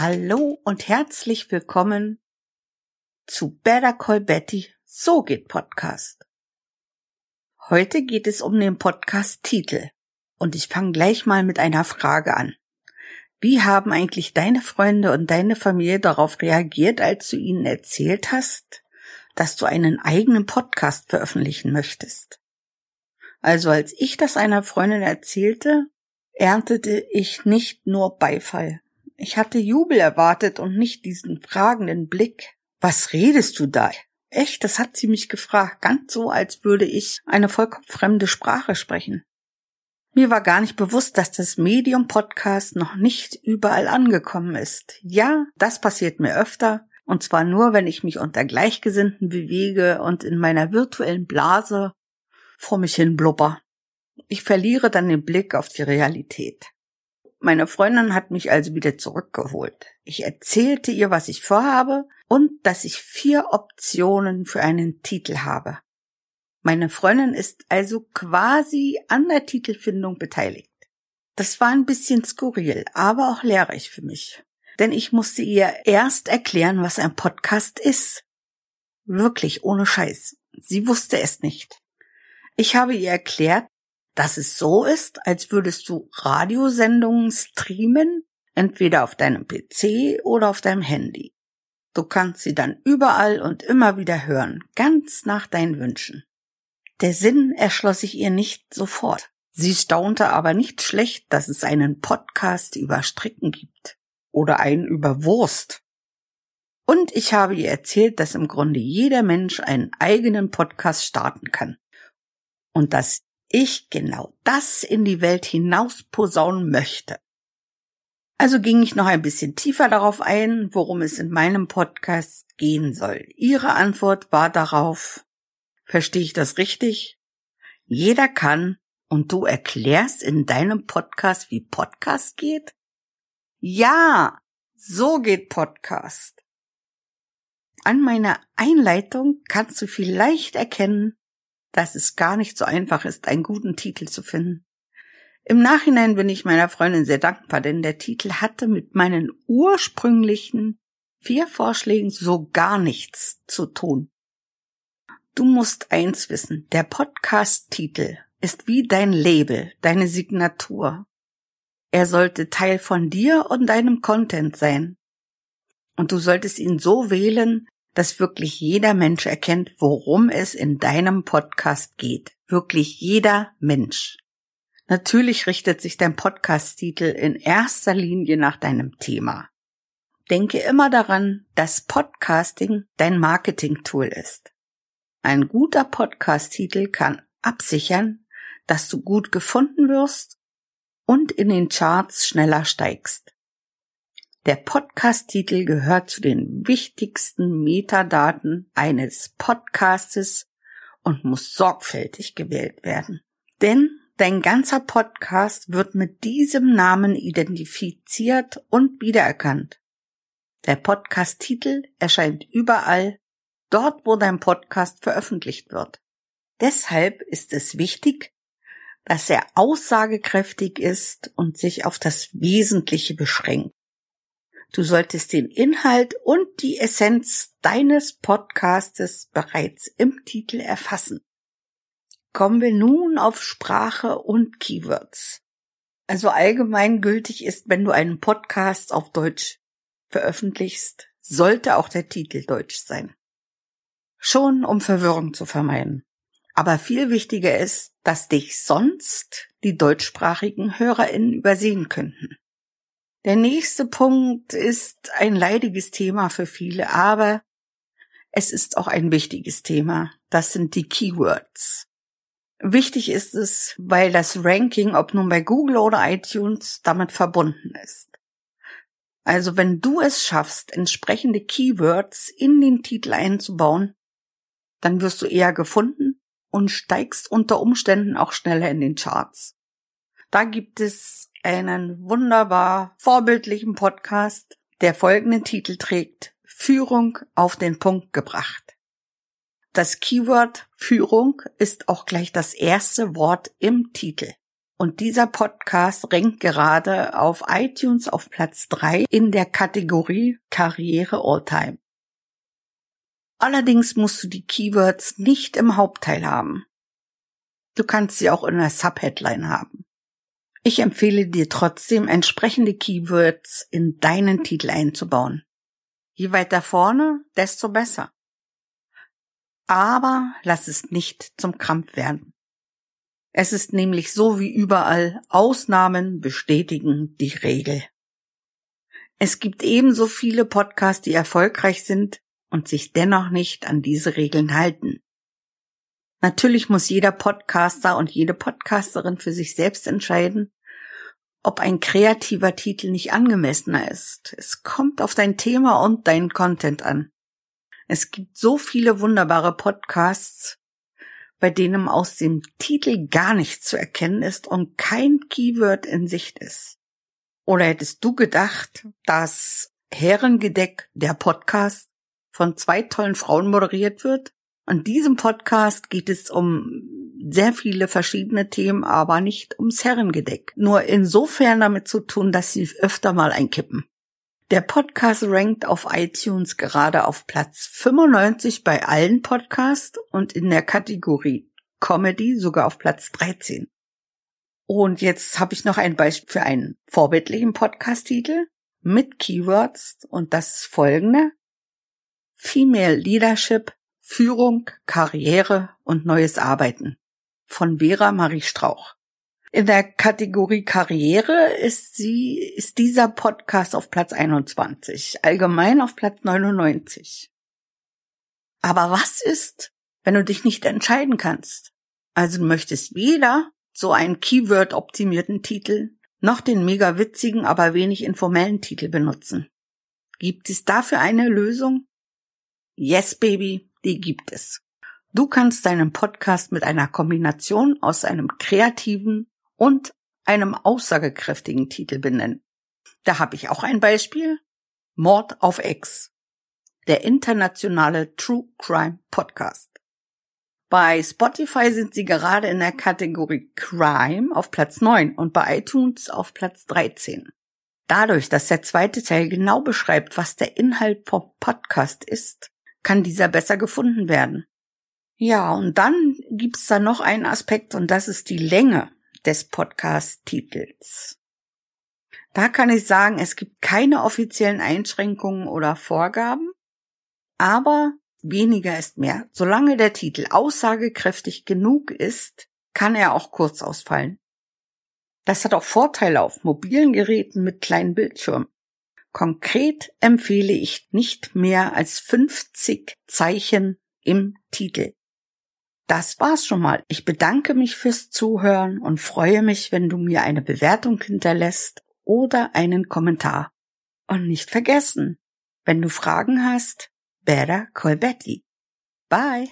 Hallo und herzlich willkommen zu Better Call Betty, so geht Podcast. Heute geht es um den Podcast-Titel und ich fange gleich mal mit einer Frage an. Wie haben eigentlich deine Freunde und deine Familie darauf reagiert, als du ihnen erzählt hast, dass du einen eigenen Podcast veröffentlichen möchtest? Also als ich das einer Freundin erzählte, erntete ich nicht nur Beifall. Ich hatte Jubel erwartet und nicht diesen fragenden Blick. Was redest du da? Echt, das hat sie mich gefragt, ganz so, als würde ich eine vollkommen fremde Sprache sprechen. Mir war gar nicht bewusst, dass das Medium Podcast noch nicht überall angekommen ist. Ja, das passiert mir öfter, und zwar nur, wenn ich mich unter Gleichgesinnten bewege und in meiner virtuellen Blase vor mich hin blubber. Ich verliere dann den Blick auf die Realität. Meine Freundin hat mich also wieder zurückgeholt. Ich erzählte ihr, was ich vorhabe und dass ich vier Optionen für einen Titel habe. Meine Freundin ist also quasi an der Titelfindung beteiligt. Das war ein bisschen skurril, aber auch lehrreich für mich. Denn ich musste ihr erst erklären, was ein Podcast ist. Wirklich ohne Scheiß. Sie wusste es nicht. Ich habe ihr erklärt, dass es so ist, als würdest du Radiosendungen streamen, entweder auf deinem PC oder auf deinem Handy. Du kannst sie dann überall und immer wieder hören, ganz nach deinen Wünschen. Der Sinn erschloss sich ihr nicht sofort. Sie staunte aber nicht schlecht, dass es einen Podcast über Stricken gibt oder einen über Wurst. Und ich habe ihr erzählt, dass im Grunde jeder Mensch einen eigenen Podcast starten kann und dass ich genau das in die Welt hinaus posaunen möchte. Also ging ich noch ein bisschen tiefer darauf ein, worum es in meinem Podcast gehen soll. Ihre Antwort war darauf, verstehe ich das richtig? Jeder kann und du erklärst in deinem Podcast, wie Podcast geht? Ja, so geht Podcast. An meiner Einleitung kannst du vielleicht erkennen, dass es gar nicht so einfach ist, einen guten Titel zu finden. Im Nachhinein bin ich meiner Freundin sehr dankbar, denn der Titel hatte mit meinen ursprünglichen vier Vorschlägen so gar nichts zu tun. Du musst eins wissen, der Podcast-Titel ist wie dein Label, deine Signatur. Er sollte Teil von dir und deinem Content sein. Und du solltest ihn so wählen, dass wirklich jeder Mensch erkennt, worum es in deinem Podcast geht. Wirklich jeder Mensch. Natürlich richtet sich dein Podcast-Titel in erster Linie nach deinem Thema. Denke immer daran, dass Podcasting dein Marketing-Tool ist. Ein guter Podcast-Titel kann absichern, dass du gut gefunden wirst und in den Charts schneller steigst. Der Podcast-Titel gehört zu den wichtigsten Metadaten eines Podcastes und muss sorgfältig gewählt werden. Denn dein ganzer Podcast wird mit diesem Namen identifiziert und wiedererkannt. Der Podcast-Titel erscheint überall, dort wo dein Podcast veröffentlicht wird. Deshalb ist es wichtig, dass er aussagekräftig ist und sich auf das Wesentliche beschränkt. Du solltest den Inhalt und die Essenz deines Podcastes bereits im Titel erfassen. Kommen wir nun auf Sprache und Keywords. Also allgemein gültig ist, wenn du einen Podcast auf Deutsch veröffentlichst, sollte auch der Titel deutsch sein. Schon um Verwirrung zu vermeiden. Aber viel wichtiger ist, dass dich sonst die deutschsprachigen HörerInnen übersehen könnten. Der nächste Punkt ist ein leidiges Thema für viele, aber es ist auch ein wichtiges Thema. Das sind die Keywords. Wichtig ist es, weil das Ranking, ob nun bei Google oder iTunes, damit verbunden ist. Also wenn du es schaffst, entsprechende Keywords in den Titel einzubauen, dann wirst du eher gefunden und steigst unter Umständen auch schneller in den Charts. Da gibt es einen wunderbar vorbildlichen Podcast, der folgenden Titel trägt Führung auf den Punkt gebracht. Das Keyword Führung ist auch gleich das erste Wort im Titel. Und dieser Podcast rankt gerade auf iTunes auf Platz 3 in der Kategorie Karriere Alltime. Allerdings musst du die Keywords nicht im Hauptteil haben. Du kannst sie auch in der Subheadline haben. Ich empfehle dir trotzdem, entsprechende Keywords in deinen Titel einzubauen. Je weiter vorne, desto besser. Aber lass es nicht zum Krampf werden. Es ist nämlich so wie überall, Ausnahmen bestätigen die Regel. Es gibt ebenso viele Podcasts, die erfolgreich sind und sich dennoch nicht an diese Regeln halten. Natürlich muss jeder Podcaster und jede Podcasterin für sich selbst entscheiden, ob ein kreativer Titel nicht angemessener ist. Es kommt auf dein Thema und deinen Content an. Es gibt so viele wunderbare Podcasts, bei denen aus dem Titel gar nichts zu erkennen ist und kein Keyword in Sicht ist. Oder hättest du gedacht, dass Herrengedeck, der Podcast, von zwei tollen Frauen moderiert wird? An diesem Podcast geht es um sehr viele verschiedene Themen, aber nicht ums Herrengedeck. Nur insofern damit zu tun, dass sie öfter mal einkippen. Der Podcast rankt auf iTunes gerade auf Platz 95 bei allen Podcasts und in der Kategorie Comedy sogar auf Platz 13. Und jetzt habe ich noch ein Beispiel für einen vorbildlichen Podcast-Titel mit Keywords und das folgende. Female Leadership, Führung, Karriere und neues Arbeiten von Vera Marie Strauch. In der Kategorie Karriere ist sie, ist dieser Podcast auf Platz 21, allgemein auf Platz 99. Aber was ist, wenn du dich nicht entscheiden kannst? Also du möchtest weder so einen Keyword-optimierten Titel noch den mega witzigen, aber wenig informellen Titel benutzen. Gibt es dafür eine Lösung? Yes, Baby, die gibt es. Du kannst deinen Podcast mit einer Kombination aus einem kreativen und einem aussagekräftigen Titel benennen. Da habe ich auch ein Beispiel. Mord auf Ex. Der internationale True Crime Podcast. Bei Spotify sind sie gerade in der Kategorie Crime auf Platz 9 und bei iTunes auf Platz 13. Dadurch, dass der zweite Teil genau beschreibt, was der Inhalt vom Podcast ist, kann dieser besser gefunden werden. Ja, und dann gibt's da noch einen Aspekt und das ist die Länge des Podcast-Titels. Da kann ich sagen, es gibt keine offiziellen Einschränkungen oder Vorgaben, aber weniger ist mehr. Solange der Titel aussagekräftig genug ist, kann er auch kurz ausfallen. Das hat auch Vorteile auf mobilen Geräten mit kleinen Bildschirmen. Konkret empfehle ich nicht mehr als 50 Zeichen im Titel. Das war's schon mal. Ich bedanke mich fürs Zuhören und freue mich, wenn du mir eine Bewertung hinterlässt oder einen Kommentar. Und nicht vergessen, wenn du Fragen hast, better call Betty. Bye!